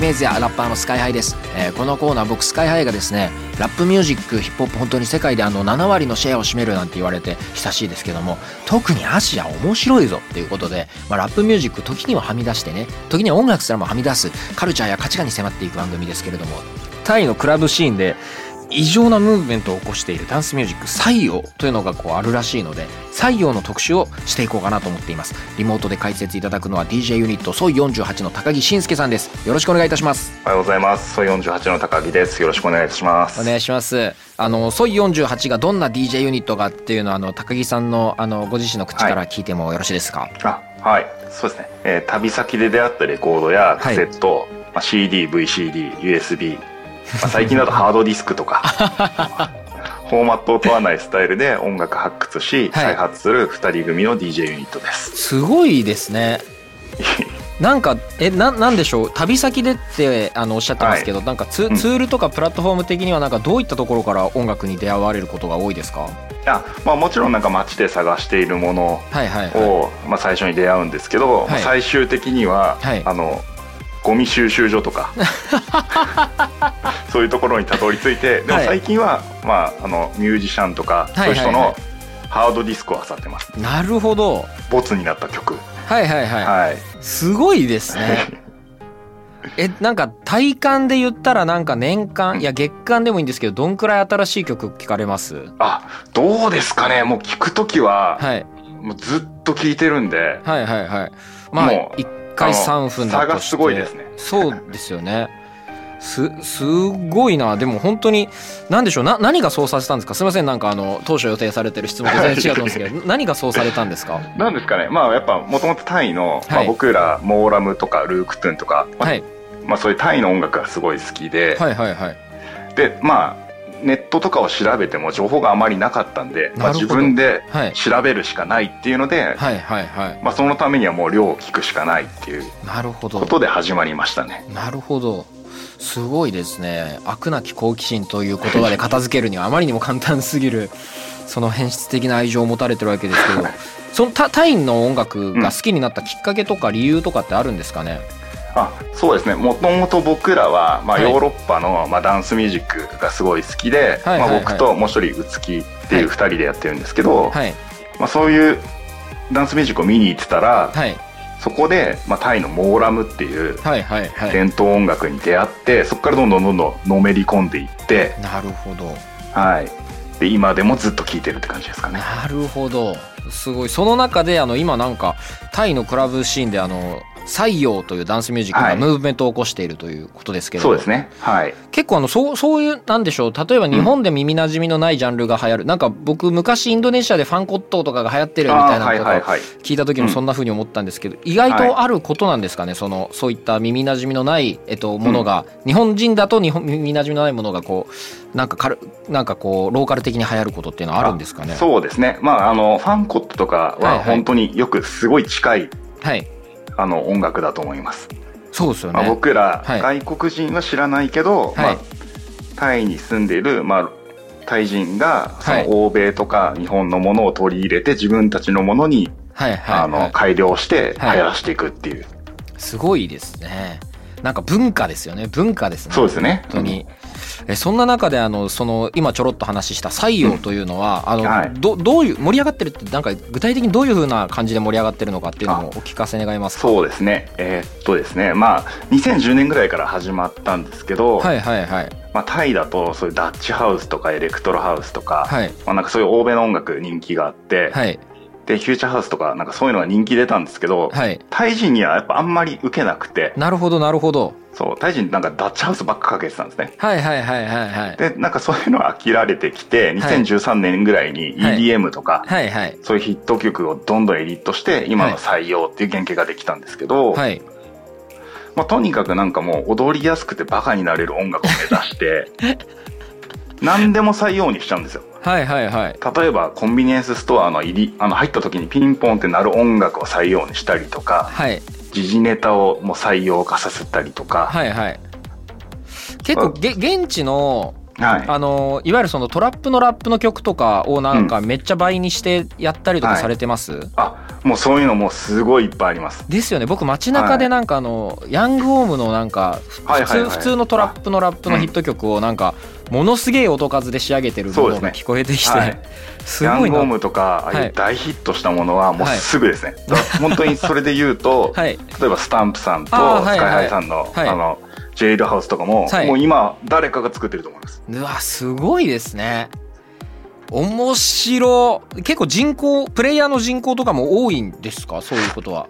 イメージやラッパーのスカイハイです、えーこのコーナー僕スカイハイがですねラップミュージックヒップホップ本当に世界であの7割のシェアを占めるなんて言われて久しいですけども特にアジア面白いぞっていうことで、まあ、ラップミュージック時にははみ出してね時には音楽すらもはみ出すカルチャーや価値観に迫っていく番組ですけれどもタイのクラブシーンで異常なムーブメントを起こしているダンスミュージック採用というのがこうあるらしいので採用の特集をしていこうかなと思っていますリモートで解説いただくのは DJ ユニットソイ48の高木慎介さんですよろしくお願いいたしますおはようございます。ソイ48の高木です。よろしくお願いいたします。お願いしますあのソイ48がどんな DJ ユニットかっていうのはあの高木さんのあのご自身の口から聞いてもよろしいですか、あ、はい。そうですね。えー旅先で出会ったレコードやカセット、まあ、CD、VCD、USB、まあ、最近だとハードディスクとか、フォーマットを問わないスタイルで音楽発掘し、はい。開発する二人組の DJ ユニットです。すごいですね。なんかえななんでしょう？旅先でってあのおっしゃってますけど、なんかツ,、うん。ツールとかプラットフォーム的にはなんかどういったところから音楽に出会われることが多いですか？あまあ、もちろんなんか街で探しているものはいはいはい。を、まあ、最初に出会うんですけど、まあはい。最終的には、はい。あのゴミ収集所とか。そういうところにたどり着いてでもはい最近は、まあ、あのミュージシャンとか、はいそういう人はいはのハードディスクを漁ってます。なるほど。ボツになった曲。はいはいはい、はい。すごいですね。えなんか体感で言ったらなんか年間いや月間でもいいんですけどどんくらい新しい曲聞かれます？あどうですかね。もう聞く時は、はい。もうずっと聞いてるんで。はいはいはい。まあもう1回3分だ差がとして。すごいですね。そうですよね。すすごいな。でも本当に何でしょう。な何がそうさせたんですか？すみません。なんかあの当初予定されてる質問と 全然違うと思うんですけど何がそうされたんですか？なんですかね。まあやっぱもともとタイの、まあ、はい。僕らモーラムとかルークトゥンとか、まあはい。まあ、そういうタイの音楽がすごい好きで、はいはいはい。でまあネットとかを調べても情報があまりなかったんで、まあ、自分ではい。調べるしかないっていうので、はいはいはい。まあ、そのためにはもう量を聞くしかないっていうなるほど。ことで始まりましたね。なるほど。すごいですね。悪なき好奇心という言葉で片付けるにはあまりにも簡単すぎる その変質的な愛情を持たれてるわけですけど そのタタイの音楽が好きになったきっかけとか理由とかってあるんですかね、あそうですね。もともと僕らは、まあ、はい。ヨーロッパの、まあ、ダンスミュージックがすごい好きで、まあ、僕ともう一人うつきっていう二人でやってるんですけど、はい。まあ、そういうダンスミュージックを見に行ってたら、はい。そこで、まあ、タイのモーラムっていう伝統音楽に出会ってそこからどんどんどんどんのめり込んでいって、なるほど。はい、で今でもずっと聴いてるって感じですかね。なるほど。すごい。その中であの今なんかタイのクラブシーンであの採用というダンスミュージックがはい。ムーブメントを起こしているということですけれど、そうですね。はい。結構あのそうそういうなんでしょう。例えば日本で耳なじみのないジャンルが流行る、なんか僕昔インドネシアでファンコットとかが流行ってるみたいなこと。聞いた時もそんな風に思ったんですけど、意外とあることなんですかね？そのそういった耳なじみのない、えっと、ものが、日本人だと日本耳なじみのないものがこうなんかかるなんかこうローカル的に流行ることっていうのはあるんですかね？そうですね。まあ、あの、ファンコットとかはいははい。本当によくすごい近い、はいあの、音楽だと思います。そうですよまあ、ね僕ら、はい。外国人は知らないけど、はい。まあ、タイに住んでいる、まあ、タイ人が、そはい。の欧米とか日本のものを取り入れて自分たちのものに、はいはい、あの、はい、改良して流はい。行らしていくっていう。すごいですね。なんか文化ですよね。文化ですね。そうですね。本当に。えそんな中であのその今ちょろっと話した採用というのは、あの、はいどどういう盛り上がってるってなんか具体的にどういう風な感じで盛り上がってるのかっていうのもお聞かせ願いますか？そうですね。えーっとですね。まあ、2010年ぐらいから始まったんですけど、はいはいはいまあ、タイだとそういうダッチハウスとかエレクトロハウスとか、はいまあ、なんかそういう欧米の音楽人気があって、はいで、フューチャーハウスとかなんかそういうのが人気出たんですけど、はい。タイ人にはやっぱあんまり受けなくて、なるほどなるほど。そう、タイ人なんかダッチハウスばっかかけてたんですね。はいはいはいはいはい。で、なんかそういうの飽きられてきて、はい2013年ぐらいにはい EDM とか、はいはいそういうヒット曲をどんどんエディットして、今の採用っていう原型ができたんですけど、はいまあ、とにかくなんかもう踊りやすくてバカになれる音楽を目指して 何でも採用にしちゃうんですよはいはいはい。例えばコンビニエンスストアの入りあの入った時にピンポンって鳴る音楽を採用にしたりとかはい。時事ネタをもう採用化させたりとか、はいはい。結構げ現地のはい。あのいわゆるそのトラップのラップの曲とかをなんかめっちゃ倍にしてやったりとかされてます、あもうそういうのもうすごいいっぱいあります。ですよね。僕街中でなんかあの、ヤングオームのなんかふ普通はいはい。はい。普通のトラップのラップのヒット曲をなんかものすげえ音数で仕上げてるものが聞こえてきて、はい。すごいな。ヤングオームとかああはい。いう大ヒットしたものはもうすぐですね、だから本当にそれで言うと、はい。例えばスタンプさんとスカイハイさんの,、はい。あのジェイルハウスとかも、はい。もう今誰かが作ってると思います。うわすごいですね面白結構人口プレイヤーの人口とかも多いんですか？そういうことは。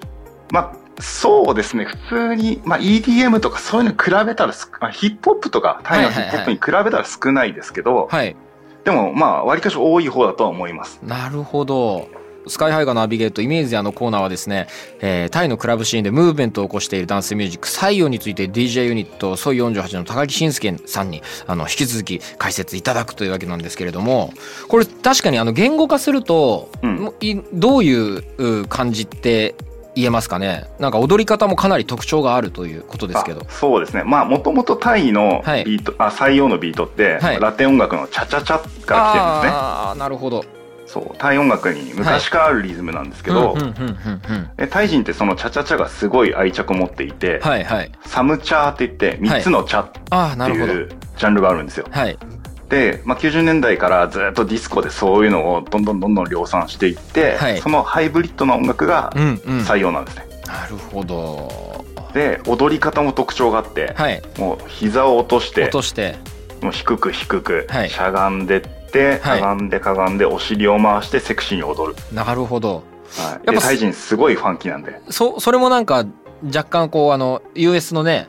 まあそうですね。普通に、まあ、EDM とかそういうのに比べたらすまあヒップホップとかタイのヒップホップに比べたら少ないですけど、はい。でもまあ割かし多い方だとは思います。なるほどスカイハイがナビゲートイメージアのコーナーはですね、えータイのクラブシーンでムーブメントを起こしているダンスミュージック採用について DJ ユニットソイ48の高木慎介さんにあの引き続き解説いただくというわけなんですけれどもこれ確かにあの言語化すると、うん。どういうう感じって言えますかね？なんか踊り方もかなり特徴があるということですけど。あそうですね。まあもともとタイのはい。ビート、あ採用のビートって、はい。ラテン音楽のチャチャチャから来てるんですね。ああなるほどそうタイ音楽に昔からあるリズムなんですけど、タイ人ってそのチャチャチャがすごい愛着を持っていて、はいはい。サムチャーって言って3つのチャっていうジャンルがあるんですよ。はい。で、まあ、90年代からずっとディスコでそういうのをどんどんどんどん量産していって、はい。そのハイブリッドな音楽がうんうん。採用なんですね。なるほど。で踊り方も特徴があって、はい。もう膝を落として落として。もう低く低く、はい。しゃがんでってはい。かがんでかがんでお尻を回してセクシーに踊る、なるほど。はい、やっぱでタイ人すごいファンキーなんで。そそれもなんか若干こうあの US のね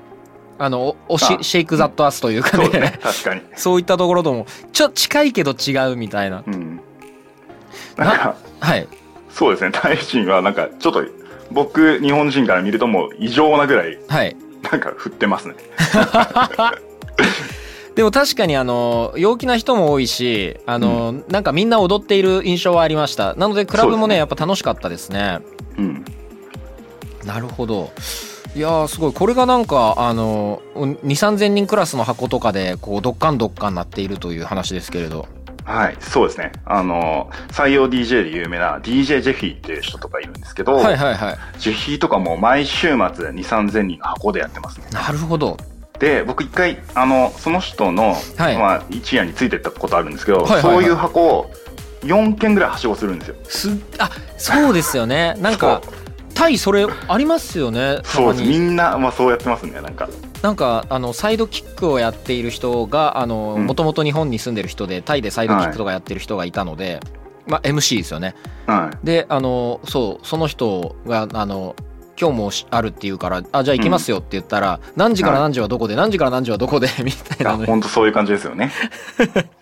あのおおしあシェイク・ザット・アスというかね。そうですね。確かに、そういったところともちょ近いけど違うみたいな。うん、なんかはい。そうですね。タイ人はなんかちょっと僕日本人から見るともう異常なぐらいはい。なんか振ってますね でも確かにあの陽気な人も多いしあの、なんかみんな踊っている印象はありました。なのでクラブもねね。やっぱ楽しかったですね。うん。なるほど。いやーすごい。これがなんかあの2 3 0 0人クラスの箱とかでこうどっかんどっかんなっているという話ですけれど。はいそうですね。あの採用 DJ で有名な DJ ジェフィーっていう人とかいるんですけど、はいはいはいジェフィーとかも毎週末2 3 0 0人の箱でやってますねなるほどで僕一回あのその人の、はい。まあ、一夜についてったことあるんですけど、はいはいはい。そういう箱を4件ぐらいはしごするんですよ。すあそうですよね。なんかタイそれありますよねたそうです。みんな、まあ、そうやってますねなんか。なんかあのサイドキックをやっている人がもともと日本に住んでる人でタイでサイドキックとかやってる人がいたので、まあ MC ですよね。はい。であのそうその人があの今日もしあるっていうからあじゃあ行きますよって言ったら、何時から何時はどこで何時から何時はどこでみたいなの本当そういう感じですよね。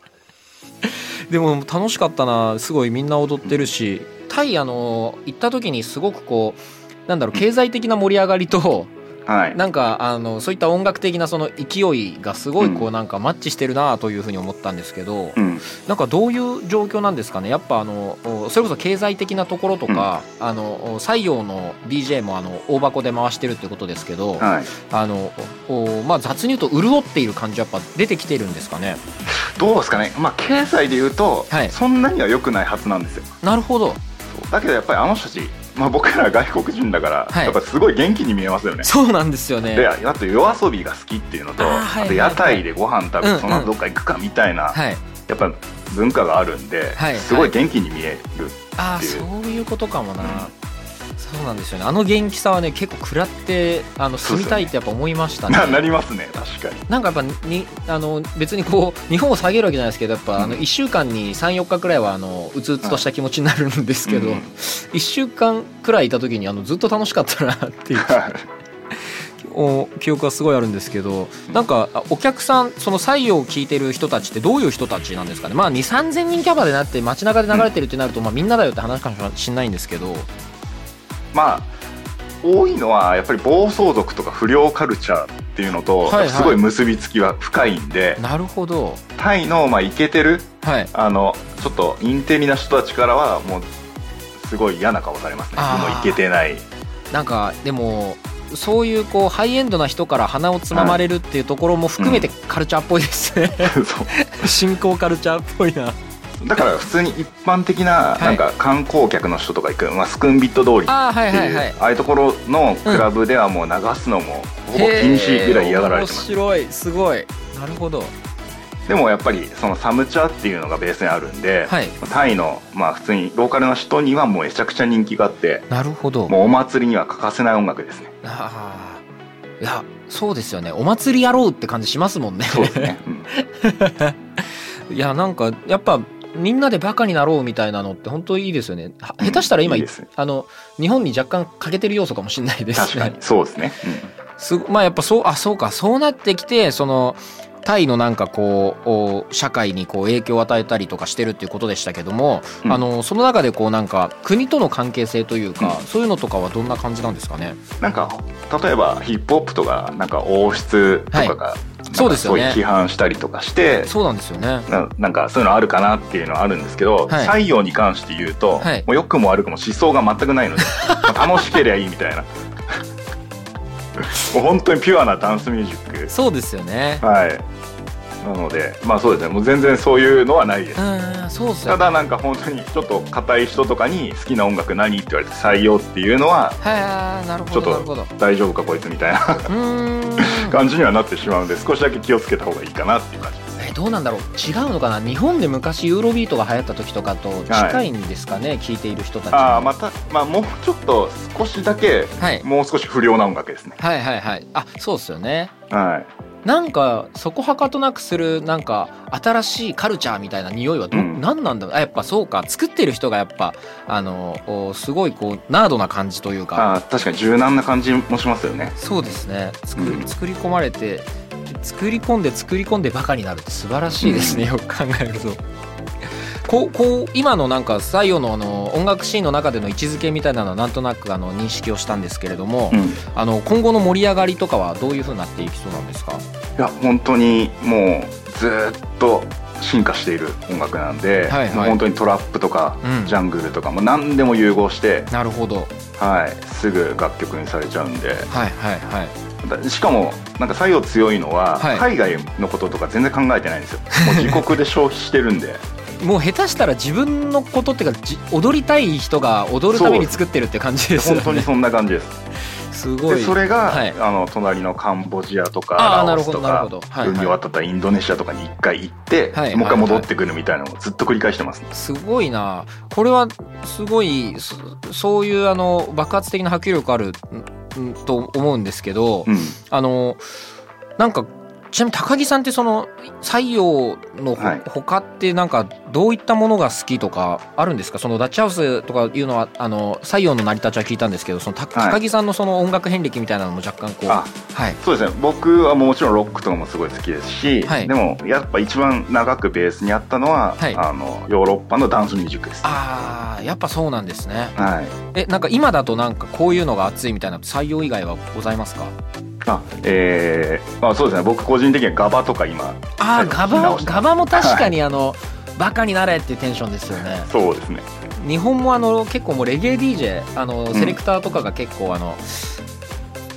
でも楽しかったな。すごいみんな踊ってるしタイあの行った時にすごくこうなんだろう経済的な盛り上がりとはい。なんかあのそういった音楽的なその勢いがすごいこううなんかマッチしてるなというふうに思ったんですけど、うん。なんかどういう状況なんですかね？やっぱあのおそれこそ経済的なところとか、あのお採用の DJ もあの大箱で回してるってことですけど、はい。あのおまあ雑に言うと潤っている感じはやっぱ出てきてるんですかね？どうですかね？まあ経済で言うと、はい。そんなには良くないはずなんですよ。なるほど。だけどやっぱりあの人たち、まあ、僕ら外国人だから、はい。やっぱすごい元気に見えますよね。そうなんですよね。であと夜遊びが好きっていうのとあと屋台でご飯食べうんうん。てその後どっか行くかみたいな、はい。やっぱ文化があるんで、はいすごい元気に見える、ああっていう。そういうことかもな、そうなんですよね。あの元気さはね結構食らってあの住みたいってやっぱ思いましたね。ななりますね確かに。なんかやっぱにあの別にこう 日本を下げるわけじゃないですけどやっぱ、うん。あの1週間に34日くらいはあのうつうつとした気持ちになるんですけど、うん。1週間くらいいた時にあのずっと楽しかったなっていう。お記憶がすごいあるんですけどなんかあお客さんその採用を聞いてる人たちってどういう人たちなんですかね。まあ2 3 0 0人キャパでなって街中で流れてるってなると、まあ、みんなだよって話かもしれないんですけどまあ多いのはやっぱり暴走族とか不良カルチャーっていうのと、はいはい。すごい結びつきは深いんでなるほど。タイのまあイケてるはい。あのちょっとインテリな人たちからはもうすごい嫌な顔されますね。もうイケてない。なんかでもそういうこうハイエンドな人から鼻をつままれるっていうところも含めてカルチャーっぽいですね、そう。新興カルチャーっぽいなだから普通に一般的なはい。なんか観光客の人とか行く、まあ、スクンビット通りああはいっていう、はいはいああいうところのクラブではもう流すのもほぼ禁止ぐらい嫌がられてます。面白い。すごい。なるほど。でもやっぱりそのサムチャっていうのがベースにあるんで、はい。タイのまあ普通にローカルな人にはもうめちゃくちゃ人気があってなるほど。もうお祭りには欠かせない音楽ですね。ああいやそうですよね。お祭りやろうって感じしますもんね。そうですね、うん。いやなんかやっぱみんなでバカになろうみたいなのって本当いいですよね。は下手したら今、いいですね。あの日本に若干欠けてる要素かもしれないです確かに。そうですね、すごまあやっぱそうあそうか。そうなってきてそのタイのなんかこうお社会にこう影響を与えたりとかしてるっていうことでしたけども、うん。あのその中でこうなんか国との関係性というか、うんそういうのとかはどんな感じなんですかね？うん、なんか例えばヒップホップとかなんか王室とかが、そうですよね。批判したりとかしてそうなんですよね。ななんかそういうのあるかなっていうのはあるんですけど、はい。採用に関して言うと、はい。もう良くも悪くも思想が全くないので まあ楽しければいいみたいな。もう本当にピュアなダンスミュージック。そうですよね。はい。なのでまあそうですね。もう全然そういうのはないです。うんそうっすよね。ただなんか本当にちょっと硬い人とかに好きな音楽何って言われて採用っていうのははいなるちょっほどなるほど。と大丈夫かこいつみたいな。うーん感じにはなってしまうので少しだけ気をつけた方がいいかなっていう感じ。ですえどうなんだろう？違うのかな？日本で昔ユーロビートが流行った時とかと近いんですかね、聞いている人たち。ああまたまあもうちょっと少しだけはい。もう少し不良な音楽ですね。はいはいはい。あそうっすよね。はいなんかそこはかとなくするなんか新しいカルチャーみたいな匂いはど、うん。何なんだろう。あやっぱそうか。作ってる人がやっぱあのおすごいこうナードな感じというか。ああ確かに柔軟な感じもしますよね。そうですね。作,、うん。作り込まれて作り込んで作り込んでバカになるって素晴らしいですね、よく考えると。こうこう今のなんか採用のあの音楽シーンの中での位置づけみたいなのはなんとなくあの認識をしたんですけれども、うん。あの今後の盛り上がりとかはどういうふうになっていきそうなんですか？いや本当にもうずーっと進化している音楽なんで、はいはい。本当にトラップとか、うん。ジャングルとかも何でも融合して、なるほど。はい、すぐ楽曲にされちゃうんで。はいはいはい。だしかもなんか採用強いのは、はい。海外のこととか全然考えてないんですよ。もう自国で消費してるんでもう下手したら自分のことっていうかじ踊りたい人が踊るために作ってるって感じですよね。本当にそんな感じです。すごい。でそれが、はい。あの隣のカンボジアとかあーなるほラオスとかどなるほど。はい。はい海を渡ったインドネシアとかに一回行って、はいもう一回戻ってくるみたいなのをずっと繰り返してますね。すごいな。これはすごいそそういうあの爆発的な波及力あると思うんですけど、うん。あのなんかちなみに高木さんってその採用のほ,、はい。他ってなんかどういったものが好きとかあるんですか？そのダッチハウスとかいうのはあの採用の成り立ちは聞いたんですけどそのたはい。高木さんのその音楽遍歴みたいなのも若干こうあはい。そうですね。僕はもちろんロックとかもすごい好きですし、はい。でもやっぱ一番長くベースにあったのは、はい。あのヨーロッパのダンスミュージックですあーやっぱそうなんですね。はい。えなんか今だとなんかこういうのが熱いみたいな採用以外はございますか？あえーまあ、そうですね。僕個人的にはガバとか今あーガバガバも確かにあの、バカになれっていうテンションですよね。そうですね。日本もあの結構もうレゲエ DJ あのん。セレクターとかが結構あの、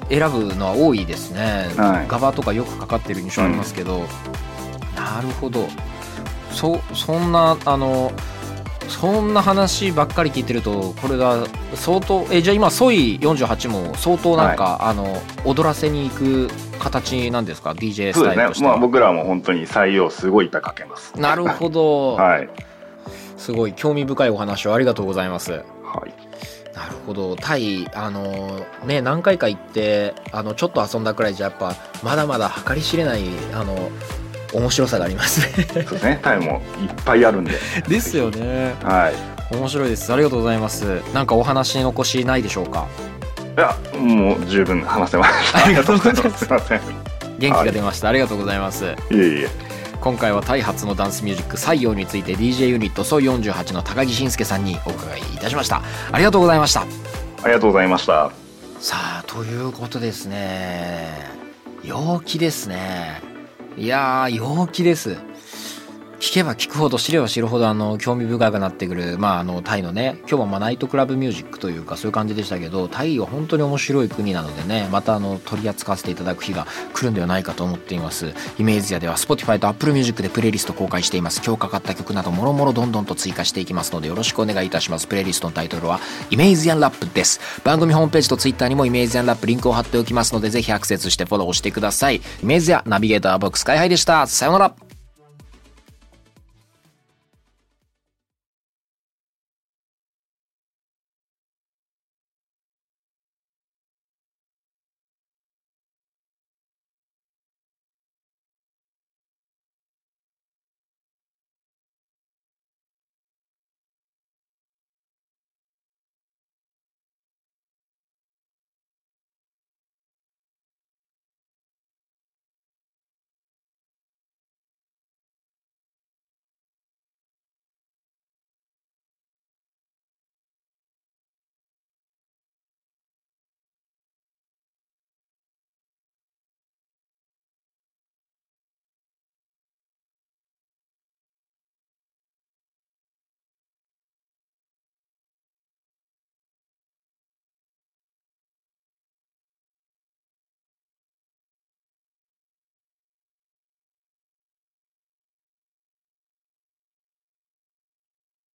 選ぶのは多いですね、はい。ガバとかよくかかってる印象ありますけど、なるほど。そそんなあのそんな話ばっかり聞いてるとこれが相当えじゃあ今ソイ48も相当なんか、あの踊らせに行く形なんですか？DJ スそうですねまあタイルとしては、僕らはもう本当に採用すごい板かけます。なるほど、はい。すごい。興味深いお話をありがとうございます。はい。なるほど。タイあのね何回か行ってあのちょっと遊んだくらいじゃやっぱまだまだ計り知れないあの面白さがありますね。そうですね。タイもいっぱいあるんで。ですよね。はい。面白いです。ありがとうございます。なんかお話残しないでしょうか？いやもう十分話せましたありがとうございます。すいませんい元気が出ました、ありがとうございます。えいえ。今回はタイ発のダンスミュージック採用について DJ ユニットソイ48の高木慎介さんにお伺いいたしました。ありがとうございました。ありがとうございました。さあということですね。陽気ですねいやー陽気です。聞けば聞くほど知れば知るほどあの興味深くなってくるまああのタイのね今日もまナイトクラブミュージックというかそういう感じでしたけどタイは本当に面白い国なのでねまたあの取り扱わせていただく日が来るんではないかと思っています。イメージアでは Spotify と Apple Music でプレイリスト公開しています。今日かかった曲などもろもろどんどんと追加していきますのでよろしくお願いいたします。プレイリストのタイトルはイメージアンラップです。番組ホームページと Twitter にもイメージアンラップリンクを貼っておきますのでぜひアクセスしてフォローしてください。イメージアナビゲーター僕スカイハイでした。さようなら。